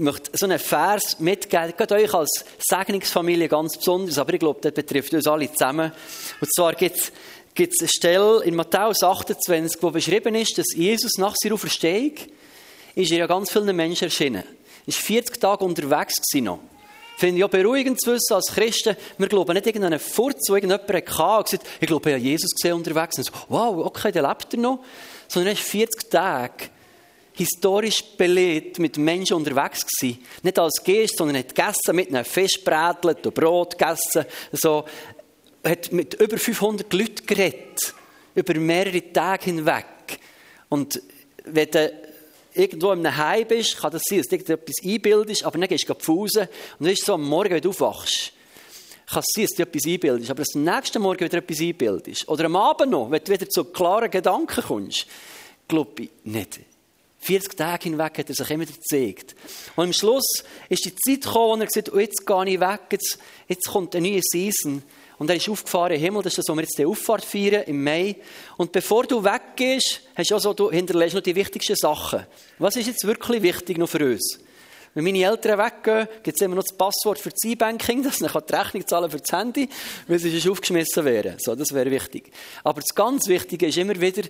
möchte so einen Vers mitgeben, gerade euch als Segnungsfamilie ganz besonders, aber ich glaube, das betrifft uns alle zusammen. Und zwar gibt es eine Stelle in Matthäus 28, wo beschrieben ist, dass Jesus nach seiner Auferstehung ist er ja ganz vielen Menschen erschienen. Er war 40 Tage unterwegs noch. Finde ich auch beruhigend zu wissen, als Christen, wir glauben nicht irgendeinen Furz, wo irgendjemand hatte und gesagt, ich glaube, ich habe Jesus gesehen unterwegs. Und so, wow, okay, der lebt er noch. Sondern er ist 40 Tage historisch belegt mit Menschen unterwegs gewesen. Nicht als Gest, sondern hat gegessen, mit einem Fisch brätelt Brot gegessen. So, hat mit über 500 Leuten geredet. Über mehrere Tage hinweg. Und wenn du irgendwo in einem Heim bist, kann das sein, dass du etwas einbildest, aber dann gehst du Pause und dann ist so am Morgen, wenn du aufwachst, kann es sein, dass du etwas einbildest, aber dass du am nächsten Morgen wieder etwas einbildest. Oder am Abend noch, wenn du wieder zu klaren Gedanken kommst. Glaube ich nicht. 40 Tage hinweg hat er sich immer gezeigt. Und am Schluss ist die Zeit gekommen, wo er gesagt hat, oh, jetzt gehe ich weg, jetzt, jetzt kommt eine neue Season. Und er ist aufgefahren im Himmel, das ist das, wo wir jetzt die Auffahrt feiern, im Mai. Und bevor du weggehst, hast du auch so, du hinterlässt noch die wichtigsten Sachen. Was ist jetzt wirklich wichtig noch für uns? Wenn meine Eltern weggehen, gibt es immer noch das Passwort für das E-Banking, dass ich die Rechnung zahlen für das Handy, weil sie sonst aufgeschmissen wären. So, das wäre wichtig. Aber das ganz Wichtige ist immer wieder,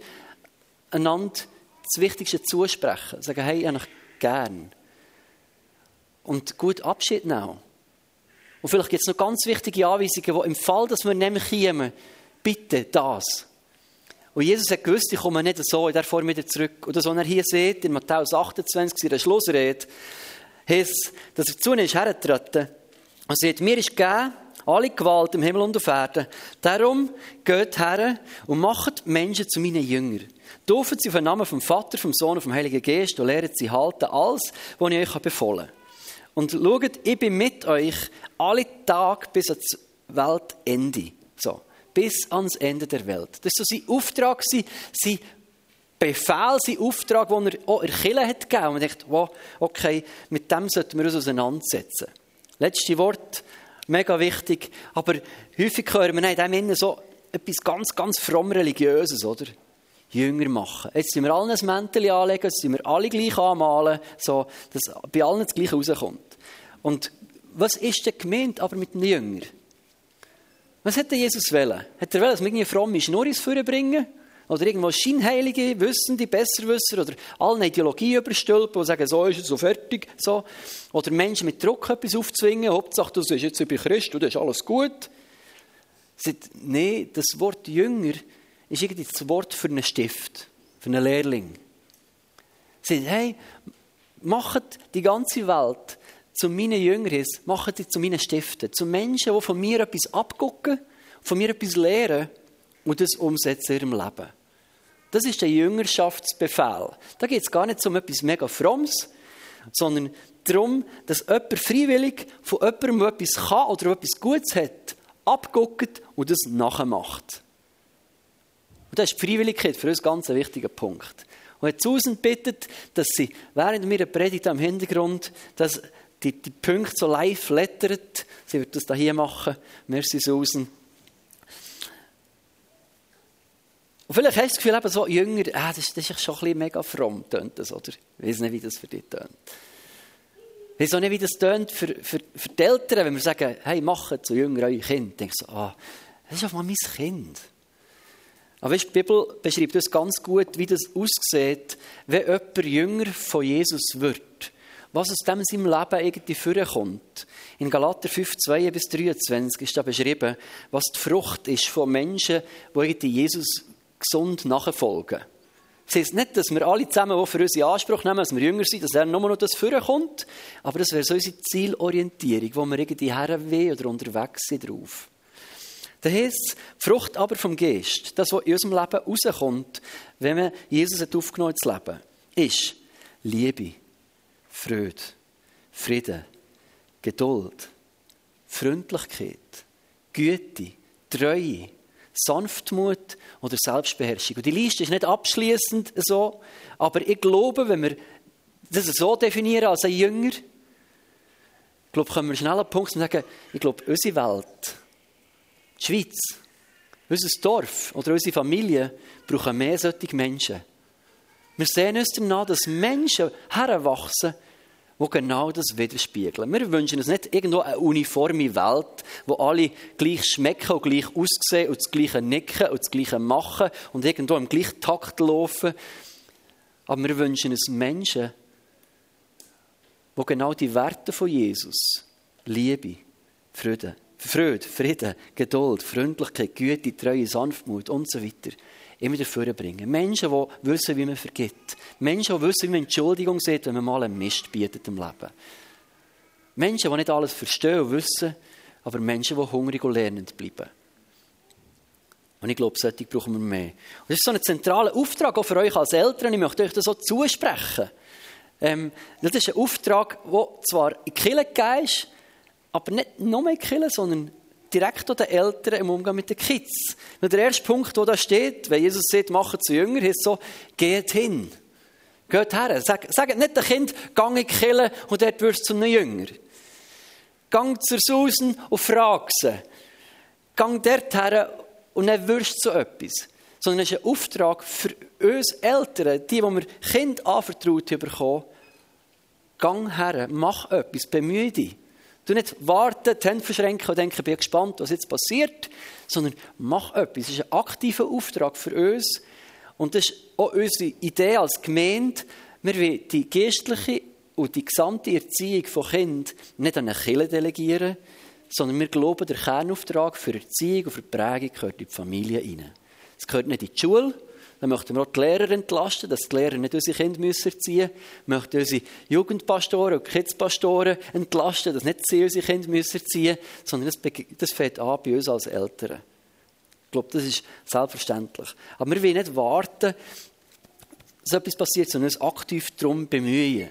einander das Wichtigste zusprechen. Sagen, hey, ich habe gern. Und gut Abschied nehmen. Und vielleicht gibt es noch ganz wichtige Anweisungen, wo im Fall, dass wir nämlich kommen, bitte das. Und Jesus hat gewusst, ich komme nicht so in der Form wieder zurück. Und das, was er hier sieht, in Matthäus 28, in der Schlussrede, heißt, dass er zu uns hergetreten und sagt, mir ist gegeben, alle Gewalt im Himmel und auf Erden. Darum geht her und macht Menschen zu meinen Jüngern. Taufen sie auf den Namen vom Vater, vom Sohn und vom Heiligen Geist und lehren sie halten alles, was ich euch befohlen habe. Und schaut, ich bin mit euch alle Tage bis ans Weltende. So, bis ans Ende der Welt. Das war so sein Auftrag, sein Befehl, sein Auftrag, den er auch in Kirche hat gegeben. Und man denkt, wow, okay, mit dem sollten wir uns auseinandersetzen. Letzte Wort, mega wichtig. Aber häufig hören wir in dem Innen so etwas ganz, ganz fromm Religiöses, oder? Jünger machen. Jetzt sind wir alle ein Mäntel anlegen, jetzt sind wir alle gleich anmalen, so, dass bei allen das Gleiche rauskommt. Und was ist denn gemeint aber mit einem Jünger? Was hätte Jesus wollen? Hat er wollen, dass wir irgendwie fromme Schnurris vorbringen? Oder irgendwo Scheinheilige, Wissende, Besserwisser oder allen Ideologie überstülpen und sagen, so ist es, so fertig, so. Oder Menschen mit Druck etwas aufzwingen, Hauptsache, du bist jetzt bei Christus, das ist alles gut. Nein, das Wort Jünger ist irgendwie das Wort für einen Stift, für einen Lehrling. Sie sagen, hey, macht die ganze Welt zu meinen Jüngern, macht sie zu meinen Stiften, zu Menschen, die von mir etwas abgucken, von mir etwas lernen und das umsetzen in ihrem Leben. Das ist der Jüngerschaftsbefehl. Da geht es gar nicht um etwas mega Frommes, sondern darum, dass jemand freiwillig von jemandem, der etwas kann oder etwas Gutes hat, abguckt und das nachmacht. Und das ist die Freiwilligkeit für uns ganz ein wichtiger Punkt. Und hat Susan bittet, dass sie während meiner Predigt am Hintergrund, dass die, die Punkte so live lettert. Sie wird das hier machen. Merci, Susan. Und vielleicht hast du das Gefühl, eben so jünger, ah, das, das ist schon ein bisschen mega fromm, tönt das, oder? Ich weiß nicht, wie das für dich tönt. Ich weiß auch nicht, wie das tönt für, für, für die Eltern, wenn wir sagen, hey, macht zu jünger euer Kind. Denkst du, ah, das ist auf mal mein Kind. Aber weißt, die Bibel beschreibt uns ganz gut, wie das aussieht, wenn jemand jünger von Jesus wird. Was aus dem in seinem Leben irgendwie vorkommt. In Galater 5, 2 bis 23 ist da beschrieben, was die Frucht ist von Menschen, die Jesus gesund nachfolgen. Das heisst nicht, dass wir alle zusammen auch für unsere Anspruch nehmen, dass wir jünger sind, dass er nur noch das vorkommt, aber das wäre so unsere Zielorientierung, wo wir irgendwie herwehen oder unterwegs sind drauf. Das heisst, Frucht aber vom Geist, das, was in unserem Leben rauskommt, wenn man Jesus hat aufgenommen ins Leben, ist Liebe, Freude, Frieden, Geduld, Freundlichkeit, Güte, Treue, Sanftmut oder Selbstbeherrschung. Und die Liste ist nicht abschließend so, aber ich glaube, wenn wir das so definieren als ein Jünger, ich glaube, können wir schnell einen Punkt sagen, ich glaube, unsere Welt die Schweiz, unser Dorf oder unsere Familie brauchen mehr solche Menschen. Wir sehen uns danach, dass Menschen heranwachsen, die genau das widerspiegeln. Wir wünschen uns nicht irgendwo eine uniforme Welt, wo alle gleich schmecken und gleich aussehen und das Gleiche nicken und das Gleiche machen und irgendwo im gleichen Takt laufen. Aber wir wünschen uns Menschen, die genau die Werte von Jesus, Liebe, Freude, Freude, Frieden, Geduld, Freundlichkeit, Güte, Treue, Sanftmut und so weiter, immer dafür bringen. Menschen, die wissen, wie man vergibt. Menschen, die wissen, wie man Entschuldigung sieht, wenn man mal einen Mist bietet im Leben. Menschen, die nicht alles verstehen und wissen, aber Menschen, die hungrig und lernend bleiben. Und ich glaube, solche brauchen wir mehr. Und das ist so ein zentraler Auftrag auch für euch als Eltern. Ich möchte euch das so zusprechen. Ähm, das ist ein Auftrag, der zwar in die Kirche gegeben ist, aber nicht nur in die Kirche, sondern direkt an den Eltern im Umgang mit den Kids. Weil der erste Punkt, der da steht, wenn Jesus sagt, macht zu Jünger, ist so, geht hin. Geht her. Sag, sagt nicht dem Kind, geh in die Kirche und dort wirst du zu einem Jünger. Gang zur Susan und frag sie. Gang dort her und dann wirst du so etwas. Sondern es ist ein Auftrag für uns Eltern, die, die wir Kind anvertraut bekommen, gang her, mach etwas, bemühe dich. Du nicht warten, die Hände verschränken und denken, ich bin gespannt, was jetzt passiert, sondern mach etwas. Es ist ein aktiver Auftrag für uns. Und das ist auch unsere Idee als Gemeinde. Wir wollen die geistliche und die gesamte Erziehung von Kindern nicht an eine Kirche delegieren, sondern wir glauben, der Kernauftrag für Erziehung und für Prägung gehört in die Familie hinein. Es gehört nicht in die Schule, dann möchten wir auch die Lehrer entlasten, dass die Lehrer nicht unsere Kinder erziehen müssen. Wir möchten unsere Jugendpastoren und Kidspastoren entlasten, dass nicht sie unsere Kinder erziehen müssen, sondern das, das fängt an bei uns als Eltern. Ich glaube, das ist selbstverständlich. Aber wir wollen nicht warten, dass etwas passiert, sondern uns aktiv darum bemühen.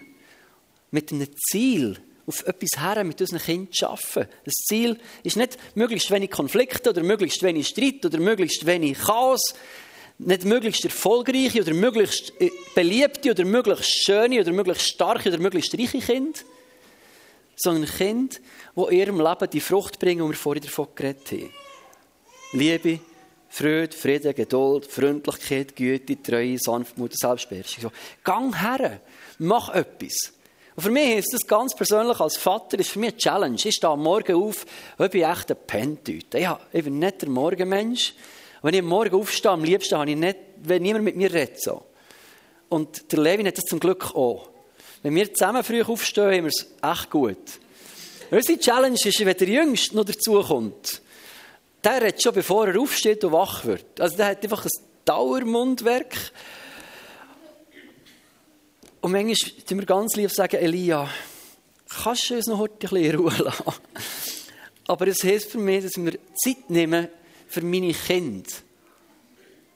Mit einem Ziel, auf etwas her mit unseren Kindern zu arbeiten. Das Ziel ist nicht möglichst wenig Konflikte oder möglichst wenig Streit oder möglichst wenig Chaos, nicht möglichst erfolgreiche oder möglichst äh, beliebte oder möglichst schöne oder möglichst starke oder möglichst reiche Kinder, sondern Kinder, die in ihrem Leben die Frucht bringen, die wir vorhin davon geredet haben. Liebe, Freude, Frieden, Geduld, Freundlichkeit, Güte, Treue, Sanftmut und Selbstbeherrschung. So, gang her, mach etwas. Und für mich ist das ganz persönlich als Vater ist für mich eine Challenge. Ich stehe am Morgen auf, ich bin echt ein Pentüte. Ich bin nicht der Morgenmensch. Wenn ich am Morgen aufstehe, am liebsten habe ich nicht, wenn niemand mit mir redet. So. Und der Levin hat das zum Glück auch. Wenn wir zusammen früh aufstehen, haben wir es echt gut. Unsere Challenge ist, wenn der Jüngste noch dazukommt, der redet schon, bevor er aufsteht und wach wird. Also der hat einfach ein Dauermundwerk. Und manchmal tun wir ganz lieb sagen, Elia, kannst du uns noch heute ein bisschen in Ruhe lassen? Aber es hilft für mich, dass wir Zeit nehmen, für meine Kinder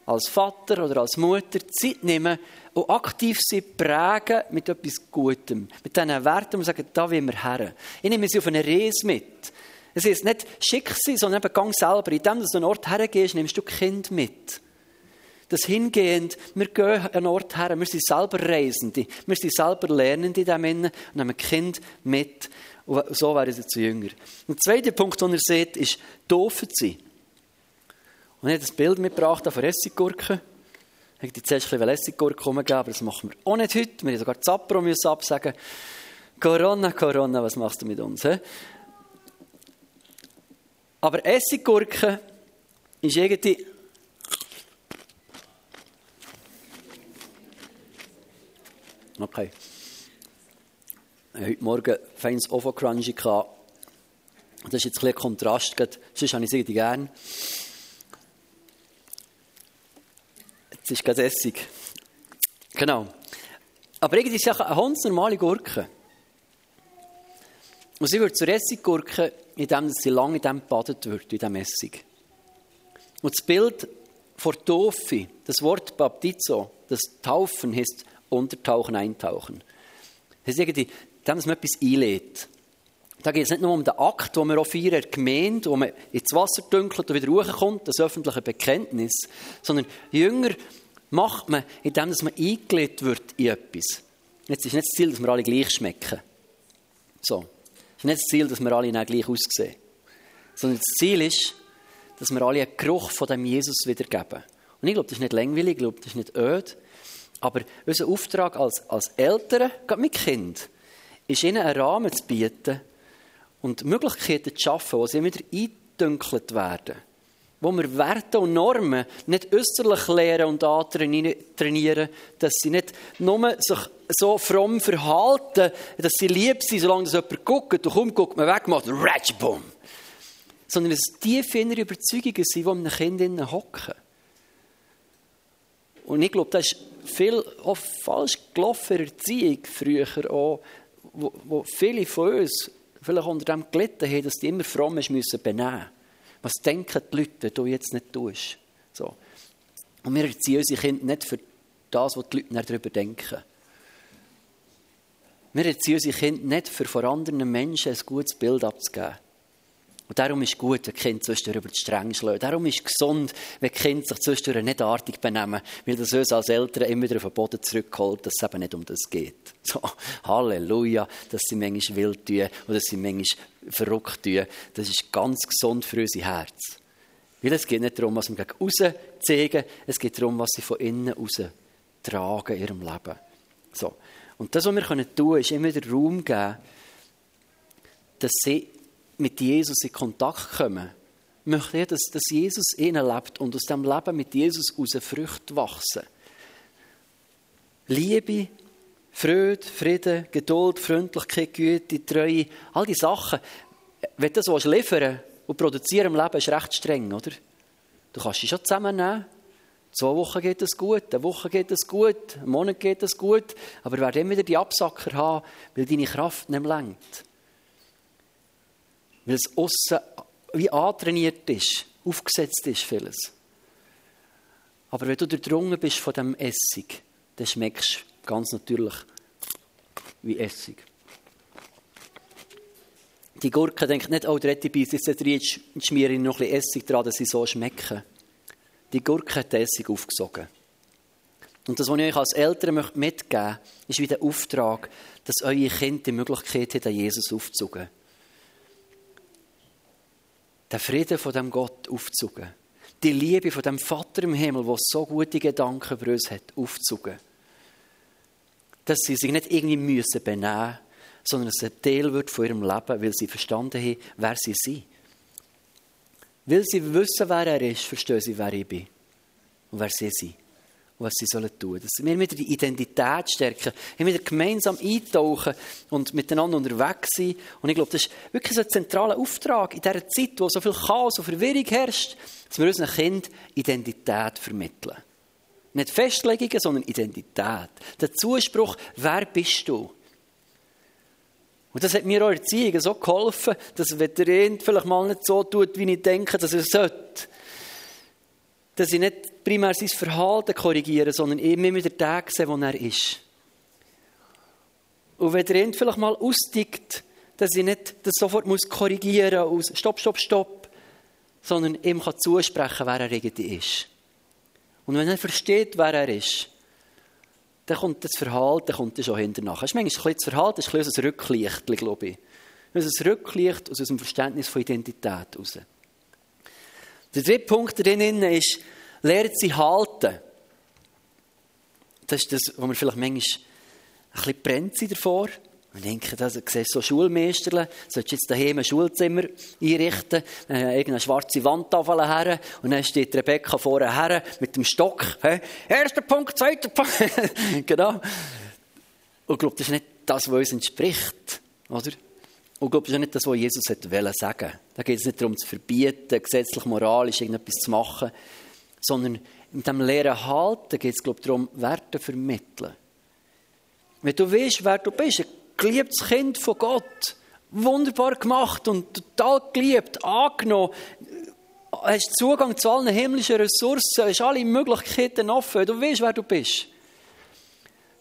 als Vater oder als Mutter Zeit nehmen und aktiv sie prägen mit etwas Gutem, mit diesen Werten und sagen, da wollen wir her. Ich nehme sie auf eine Reise mit. Es ist nicht schick sein, sondern eben gang selber. In dem, dass du an einen Ort hergehst, nimmst du Kind mit. Das hingehend, wir gehen an einen Ort her, wir sind selber Reisende, wir sind selber Lernende in dem Innen und nehmen Kind mit. Und so werden sie zu Jünger. Der zweite Punkt, den ihr seht, ist, doofen sein. Und ich habe ein Bild mitgebracht von Essiggurken. Ich hätte zuerst ein bisschen Essiggurken umgegeben, aber das machen wir auch nicht heute. Wir müssen sogar Zappro müssen absagen. Corona, Corona, was machst du mit uns? He? Aber Essiggurken ist irgendwie... Okay. Heute Morgen feines Ovo-Crunchy. Das ist jetzt ein bisschen Kontrast. Sonst habe ich es irgendwie gerne. Es ist kein Essig. Genau. Aber irgendwie ist es eine ganz normale Gurke. Und sie wird zur Essiggurke, indem sie lange in dem badet wird, in diesem Essig. Und das Bild vor Taufe, das Wort Baptizo, das Taufen heißt Untertauchen, Eintauchen. Das ist irgendwie, dass man etwas einlädt. Da geht es nicht nur um den Akt, den wir auch feiern, der Gemeinde, wo man ins Wasser dünkelt und wieder rauskommt, das öffentliche Bekenntnis, sondern Jünger macht man, indem man eingelegt wird in etwas. Jetzt ist nicht das Ziel, dass wir alle gleich schmecken. So. Es ist nicht das Ziel, dass wir alle gleich aussehen. Sondern das Ziel ist, dass wir alle einen Geruch von dem Jesus wiedergeben. Und ich glaube, das ist nicht langweilig, ich glaube, das ist nicht öd. Aber unser Auftrag als, als Eltern, gerade mit Kind, ist ihnen einen Rahmen zu bieten und Möglichkeiten zu schaffen, wo sie wieder eindünkelt werden. Wo wir Werte und Normen nicht äußerlich lehren und trainieren, dass sie nicht nur sich so fromm verhalten, dass sie lieb sind, solange das jemand guckt, und kaum guckt man weg, macht Ratschbum. Sondern dass es tiefe innere Überzeugungen sind, die einem Kind hocken. Und ich glaube, das ist viel auch falsch gelaufen in Erziehung früher auch, wo, wo viele von uns vielleicht unter dem gelitten haben, dass die immer fromm müssen benehmen Was denken die Leute, wenn du jetzt nicht tust? So. Und wir erziehen unsere Kinder nicht für das, was die Leute darüber denken. Wir erziehen unsere Kinder nicht für vor anderen Menschen ein gutes Bild abzugeben. Und darum ist gut, wenn Kinder zwischendurch über die Stränge schlagen. Darum ist es gesund, wenn Kinder sich zwischendurch nicht artig benehmen, weil das uns als Eltern immer wieder auf den Boden zurückholt, dass es eben nicht um das geht. So, Halleluja, dass sie manchmal wild tun oder dass sie manchmal verrückt tun. Das ist ganz gesund für unser Herz. Weil es geht nicht darum, was wir gegen außen zeigen, es geht darum, was sie von innen raus tragen in ihrem Leben. So. Und das, was wir tun können, ist immer den Raum geben, dass sie mit Jesus in Kontakt kommen, möchte ich, dass, dass Jesus ihnen lebt und aus dem Leben mit Jesus aus Früchte wachsen. Liebe, Freude, Frieden, Geduld, Freundlichkeit, Güte, Treue, all die Sachen. Wenn du das liefern und produzieren im Leben, ist recht streng, oder? Du kannst sie schon zusammennehmen. Zwei Wochen geht es gut, eine Woche geht es gut, einen Monat geht es gut, aber werden immer wieder die Absacker haben, weil deine Kraft nicht mehr weil es aussen wie antrainiert ist, aufgesetzt ist vieles. Aber wenn du durchdrungen bist von dem Essig, dann schmeckst du ganz natürlich wie Essig. Die Gurken denken nicht, oh, der Rettibis jetzt schmiere ich noch ein bisschen Essig dran, dass sie so schmecken. Die Gurke hat den Essig aufgesogen. Und das, was ich euch als Eltern mitgeben möchte, ist wie der Auftrag, dass eure Kinder die Möglichkeit haben, Jesus aufzusuchen den Frieden von dem Gott aufzugen. Die Liebe von dem Vater im Himmel, der so gute Gedanken über uns hat, aufzugen. Dass sie sich nicht irgendwie müssen benehmen sondern dass es ein Teil wird von ihrem Leben, weil sie verstanden haben, wer sie sind. Weil sie wissen, wer er ist, verstehen sie, wer ich bin und wer sie sind was sie sollen tun. Dass wir wieder die Identität stärken, wir wieder gemeinsam eintauchen und miteinander unterwegs sind. Und ich glaube, das ist wirklich so ein zentraler Auftrag in dieser Zeit, wo so viel Chaos und Verwirrung herrscht, dass wir unseren Kindern Identität vermitteln. Nicht Festlegungen, sondern Identität. Der Zuspruch, wer bist du? Und das hat mir auch Erziehung so geholfen, dass wenn der Kind vielleicht mal nicht so tut, wie ich denke, dass er sollte, dass ich nicht primär sein Verhalten korrigiere, sondern immer wieder den sehe, wo er ist. Und wenn der End vielleicht mal austickt, dass ich nicht das sofort muss korrigieren muss, stopp, stopp, stopp, sondern ihm kann zusprechen, wer er irgendwie ist. Und wenn er versteht, wer er ist, dann kommt das Verhalten kommt schon hinterher. Das ist manchmal das Verhalten, ist ein ein Rücklicht, glaube ich. Ein Rücklicht aus unserem Verständnis von Identität heraus. Der dritte Punkt darin ist, lernt sie halten. Das ist das, wo wir vielleicht manchmal ein bisschen brennt sind davor. Wir denken, das, du siehst so Schulmeisterle, sollst jetzt daheim ein Schulzimmer einrichten, äh, irgendeine schwarze Wandtafel her, und dann steht Rebecca vorne her mit dem Stock. He? Erster Punkt, zweiter Punkt. genau. Und ich glaube, das ist nicht das, was uns entspricht. Oder? Und ich glaube, das ist nicht das, was Jesus wollte sagen. Da geht es nicht darum, zu verbieten, gesetzlich, moralisch irgendetwas zu machen, sondern in diesem leeren Halten geht es, darum, Werte zu vermitteln. Wenn du weißt, wer du bist, ein geliebtes Kind von Gott, wunderbar gemacht und total geliebt, angenommen, hast Zugang zu allen himmlischen Ressourcen, hast alle Möglichkeiten offen, du weißt, wer du bist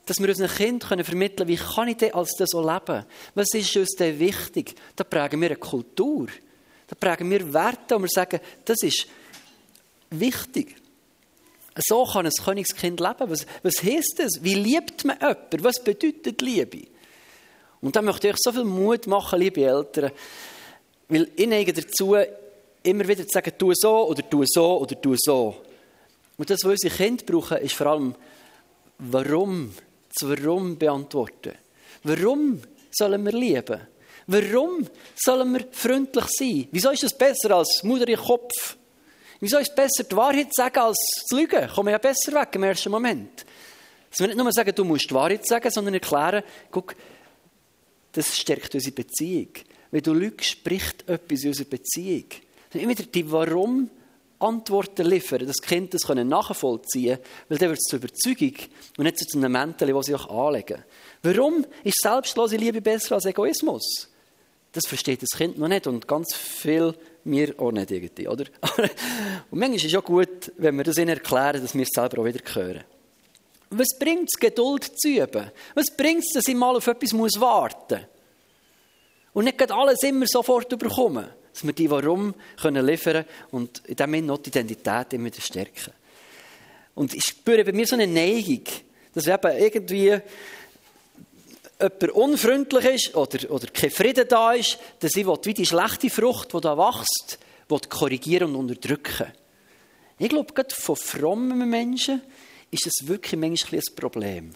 dass wir unseren Kindern vermitteln können, wie kann ich denn als das so leben? Was ist uns denn wichtig? Da prägen wir eine Kultur. Da prägen wir Werte und wir sagen, das ist wichtig. So kann ein Königskind leben. Was, was heisst das? Wie liebt man jemanden? Was bedeutet Liebe? Und da möchte ich euch so viel Mut machen, liebe Eltern, weil ich neige dazu, immer wieder zu sagen, tu so oder tu so oder tu so. Und das, was unsere Kinder brauchen, ist vor allem, warum das Warum beantworten. Warum sollen wir lieben? Warum sollen wir freundlich sein? Wieso ist das besser als Mutter im Kopf? Wieso ist es besser, die Wahrheit zu sagen, als zu lügen? Kommen wir ja besser weg im ersten Moment. Dass wir nicht nur sagen, du musst die Wahrheit sagen, sondern erklären, guck, das stärkt unsere Beziehung. Wenn du lügst, spricht etwas in unserer Beziehung. Immer wieder die Warum Antworten liefern, dass Kinder das nachvollziehen können, weil dann wird es zur Überzeugung und nicht zu einem Mäntel, das sie auch anlegen. Warum ist selbstlose Liebe besser als Egoismus? Das versteht das Kind noch nicht und ganz viel mir auch nicht irgendwie, oder? und manchmal ist es ja gut, wenn wir das ihnen erklären, dass wir es selber auch wieder hören. Was bringt es, Geduld zu üben? Was bringt es, dass ich mal auf etwas warten muss? Und nicht alles immer sofort bekommen dass wir die Warum können liefern und in dem Sinne noch die Identität immer stärken. Und ich spüre bei mir so eine Neigung, dass eben irgendwie jemand unfreundlich ist oder, oder kein Frieden da ist, dass ich wie die schlechte Frucht, die da wächst, korrigieren und unterdrücken. Ich glaube, gerade von frommen Menschen ist das wirklich manchmal ein Problem.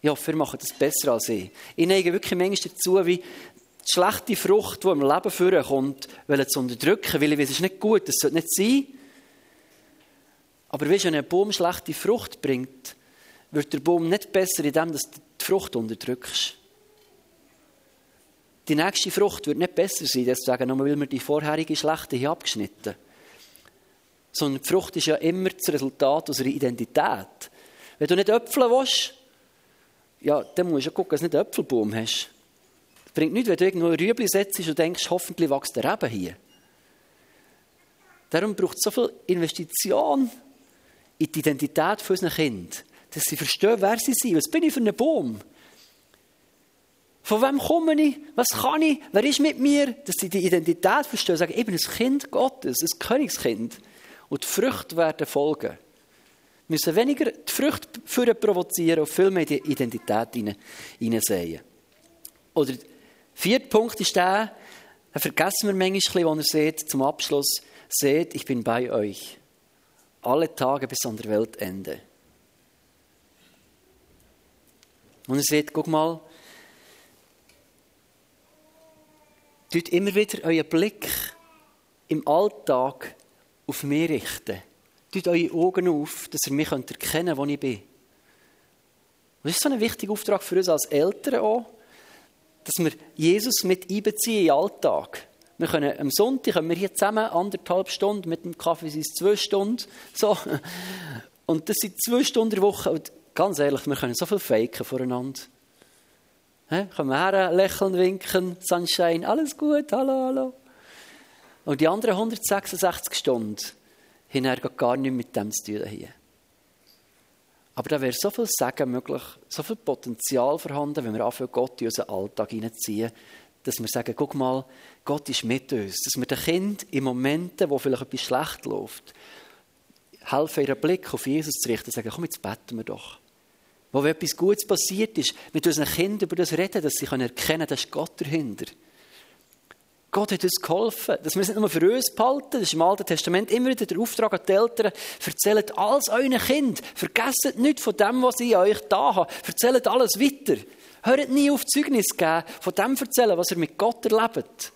Ich hoffe, wir machen das besser als ich. Ich neige wirklich manchmal dazu, wie die schlechte Frucht, die im Leben vorkommt, zu unterdrücken, weil ich weiß, es ist nicht gut, das sollte nicht sein. Aber wenn ein Baum schlechte Frucht bringt, wird der Baum nicht besser, indem du die Frucht unterdrückst. Die nächste Frucht wird nicht besser sein, deswegen nur weil wir die vorherige schlechte hier abgeschnitten Sondern die Frucht ist ja immer das Resultat unserer Identität. Wenn du nicht Äpfel willst, ja, dann musst du gucken, dass du nicht einen Äpfelbaum hast bringt nichts, wenn du irgendwo Rüebli setzt und denkst, hoffentlich wächst der Reben hier. Darum braucht es so viel Investition in die Identität unserer Kinder, dass sie verstehen, wer sie sind. Was bin ich für ein Baum? Von wem komme ich? Was kann ich? Wer ist mit mir? Dass sie die Identität verstehen sagen, ich bin ein Kind Gottes, ein Königskind. Und die Früchte werden folgen. Wir müssen weniger die Früchte für provozieren und viel mehr die Identität hineinsehen. Oder Vierter Punkt ist der, da vergessen wir manchmal, wenn er sagt, zum Abschluss, seht, ich bin bei euch. Alle Tage bis an der Weltende. Und er sagt, guck mal, tut immer wieder euren Blick im Alltag auf mich richten. Tut eure Augen auf, dass ihr mich erkennen könnt, wo ich bin. Und das ist so ein wichtiger Auftrag für uns als Eltern auch dass wir Jesus mit einbeziehen in den Alltag. Wir können am Sonntag können wir hier zusammen anderthalb Stunden, mit dem Kaffee sind es zwei Stunden. So. Und das sind zwei Stunden der Woche. Ganz ehrlich, wir können so viel faken voreinander. He? Können wir her, lächeln, winken, Sunshine, alles gut, hallo, hallo. Und die anderen 166 Stunden haben gar nichts mit dem zu tun hier. Aber da wäre so viel Segen möglich, so viel Potenzial vorhanden, wenn wir anfangen, Gott in unseren Alltag hineinziehen, dass wir sagen, guck mal, Gott ist mit uns. Dass wir den Kind in Momenten, wo vielleicht etwas schlecht läuft, helfen, ihren Blick auf Jesus zu richten sagen, komm, jetzt beten wir doch. Wo etwas Gutes passiert ist, mit unseren Kindern über das reden, dass sie erkennen können, da ist Gott dahinter. Gott hat uns geholfen, dass wir es nicht nur für uns behalten. Das ist im Alten Testament immer wieder der Auftrag an die Eltern. Erzählt alles euren Kind. Vergesst nicht von dem, was ich euch da habe. Erzählt alles weiter. Hört nie auf Zeugnis geben, von dem erzählen, was ihr mit Gott erlebt.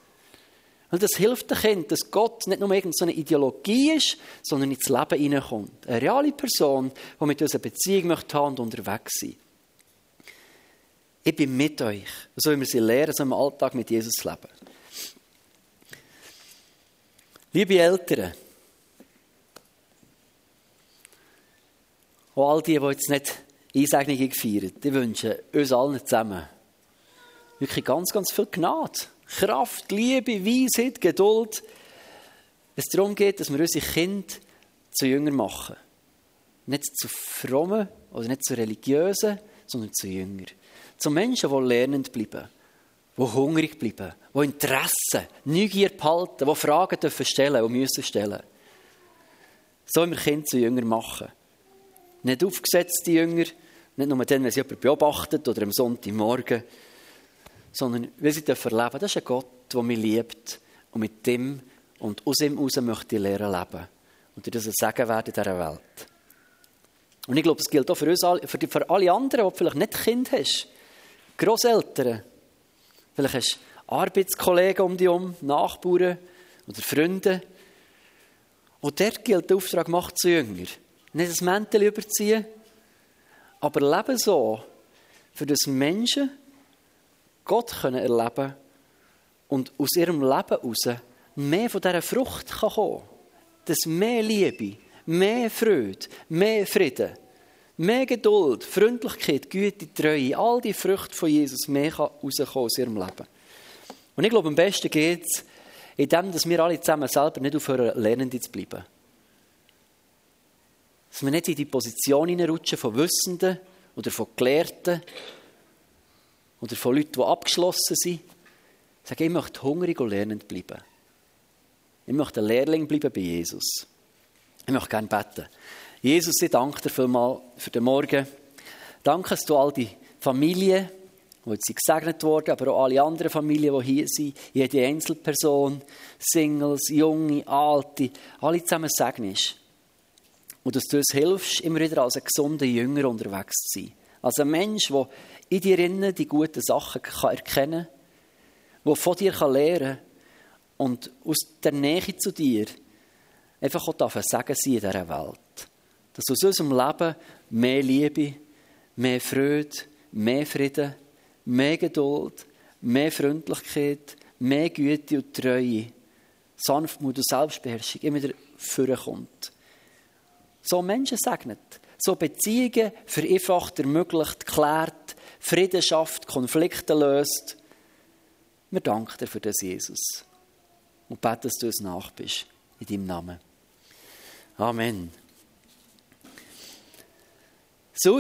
Und das hilft dem Kind, dass Gott nicht nur irgendeine Ideologie ist, sondern ins Leben hineinkommt. Eine reale Person, die mit uns eine Beziehung möchte haben und unterwegs sein. Ich bin mit euch. So wie wir sie lernen, so im Alltag mit Jesus leben. Liebe Eltern, und all die, die jetzt nicht Einsegnungen feiern, die wünschen uns allen zusammen wirklich ganz, ganz viel Gnade, Kraft, Liebe, Weisheit, Geduld. Es darum geht, dass wir unsere Kinder zu Jüngern machen. Nicht zu frommen oder nicht zu religiösen, sondern zu Jüngern. Zu Menschen, die lernend bleiben die hungrig bleiben, die Interesse, Neugier behalten, die Fragen dürfen stellen und müssen stellen. So wir Kinder zu Jünger machen. Nicht aufgesetzte Jünger, nicht nur dann, wenn sie jemanden beobachtet oder am Sonntagmorgen, sondern weil sie dürfen leben. Das ist ein Gott, der mich liebt und mit dem und aus ihm heraus möchte ich lernen leben. Und dir das ein Segen werden in dieser Welt. Und ich glaube, es gilt auch für uns für, die, für alle anderen, die vielleicht nicht Kind hast. Grosseltern, Vielleicht hast du Arbeitskollegen um dich herum, Nachbarn oder Freunde. Und dort gilt der Auftrag, macht zu Jünger. Nicht das Mäntel überziehen, aber leben so, für das Menschen Gott können erleben und aus ihrem Leben heraus mehr von dieser Frucht kann kommen Dass mehr Liebe, mehr Freude, mehr Frieden, mehr Geduld, Freundlichkeit, Güte, Treue, all die Früchte von Jesus mehr rauskommen aus ihrem Leben. Und ich glaube, am besten geht es, indem dass wir alle zusammen selber nicht aufhören, Lernende zu bleiben. Dass wir nicht in die Position hineinrutschen von Wissenden oder von Gelehrten oder von Leuten, die abgeschlossen sind. Ich sage, ich möchte hungrig und lernend bleiben. Ich möchte ein Lehrling bleiben bei Jesus. Ich möchte gerne beten. Jesus, ich danke dir vielmals für den Morgen. Danke, dass du all die Familien, die jetzt gesegnet wurden, aber auch alle anderen Familien, die hier sind, jede Einzelperson, Singles, Junge, Alte, alle zusammen segnest. Und dass du uns hilfst, immer wieder als ein gesunder Jünger unterwegs zu sein. Als ein Mensch, der in dir innen die guten Sachen kann erkennen kann, der von dir kann lernen kann und aus der Nähe zu dir einfach auch sagen sie in dieser Welt. Dass aus unserem Leben mehr Liebe, mehr Freude, mehr Frieden, mehr Geduld, mehr Freundlichkeit, mehr Güte und Treue, Sanftmut und Selbstbeherrschung immer wieder vorkommt. So Menschen segnet, so Beziehungen vereinfacht, ermöglicht, klärt, Frieden schafft, Konflikte löst. Wir danken dir für das, Jesus. Und beten, dass du uns nach bist. In deinem Namen. Amen.